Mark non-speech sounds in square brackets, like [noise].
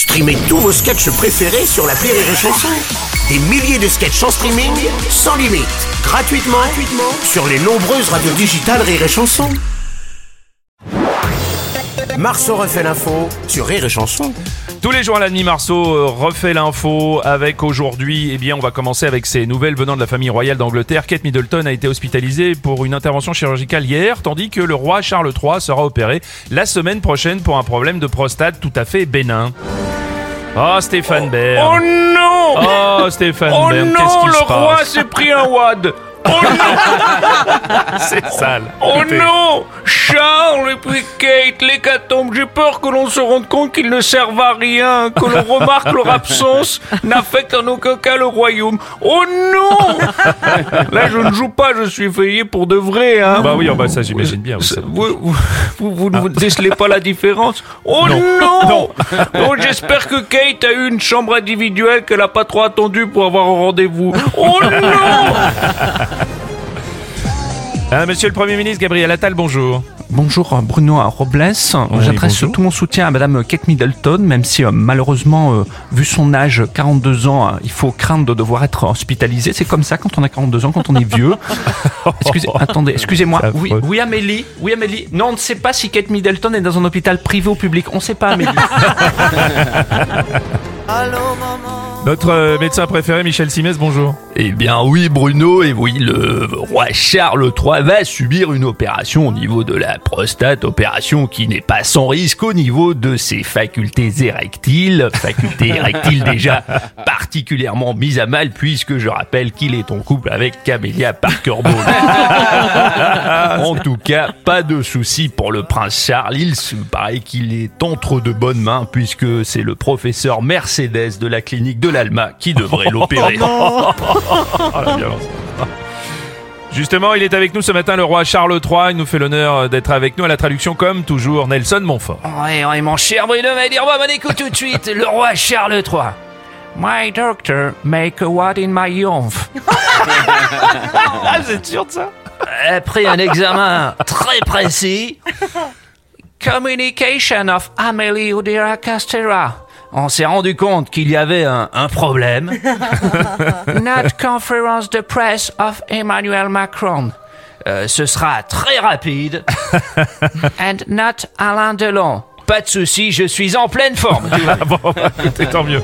Streamez tous vos sketchs préférés sur la Rire et Chanson. Des milliers de sketchs en streaming, sans limite, gratuitement, gratuitement sur les nombreuses radios digitales Rire et Chanson. Marceau refait l'info sur Rire et Chanson. Tous les jours à la demi Marceau euh, refait l'info avec aujourd'hui, eh bien, on va commencer avec ces nouvelles venant de la famille royale d'Angleterre. Kate Middleton a été hospitalisée pour une intervention chirurgicale hier, tandis que le roi Charles III sera opéré la semaine prochaine pour un problème de prostate tout à fait bénin. Oh, Stéphane Bern. Oh non. Oh, Stéphane Oh Bern, qu'est-ce qui le se roi passe s'est pris un wad. [laughs] Oh non [laughs] C'est sale. Oh Écoutez. non Charles et puis Kate, l'hécatombe, j'ai peur que l'on se rende compte qu'ils ne servent à rien, que l'on remarque leur absence n'affecte en aucun cas le royaume. Oh non Là, je ne joue pas, je suis veillé pour de vrai, hein Bah oui, oh bah ça j'imagine bien. Vous- Vous, vous, vous, ne décelez pas la différence? Oh Non. non Oh, J'espère que Kate a eu une chambre individuelle qu'elle a pas trop attendu pour avoir un rendez-vous. Oh non Ah, monsieur le Premier ministre Gabriel Attal, bonjour. Bonjour Bruno Robles. J'adresse tout mon soutien à Madame Kate Middleton, même si euh, malheureusement, euh, vu son âge, 42 ans, euh, il faut craindre de devoir être hospitalisé. C'est comme ça quand on a 42 ans, quand on est vieux. [laughs] Excusez, attendez, excusez-moi. Oui, oui Amélie, oui Amélie. Non, on ne sait pas si Kate Middleton est dans un hôpital privé ou public. On ne sait pas Amélie. [laughs] Notre euh, médecin préféré Michel Simès, bonjour. Eh bien oui Bruno, et oui, le roi Charles III va subir une opération au niveau de la prostate, opération qui n'est pas sans risque au niveau de ses facultés érectiles, facultés érectiles déjà particulièrement mises à mal puisque je rappelle qu'il est en couple avec Camélia Parker Bowles. [laughs] en tout cas, pas de souci pour le prince Charles, il se paraît qu'il est entre de bonnes mains puisque c'est le professeur Mercedes de la clinique de l'Alma qui devrait l'opérer. Oh, [laughs] violence. Justement, il est avec nous ce matin, le roi Charles III. Il nous fait l'honneur d'être avec nous à la traduction, comme toujours, Nelson Montfort. Ouais, ouais, mon cher Bruno va dire, bon, bon, écoute tout de suite, le roi Charles III. My doctor make a what in my youth. [laughs] Ah, vous êtes sûr de ça? Après un examen très précis, Communication of Amélie Oudéa Castera. on s'est rendu compte qu'il y avait un, un problème. [laughs] Not conference de presse of Emmanuel Macron. Euh, ce sera très rapide. [laughs] And not Alain Delon. Pas de souci, je suis en pleine forme. Ah bon, écoutez, tant mieux.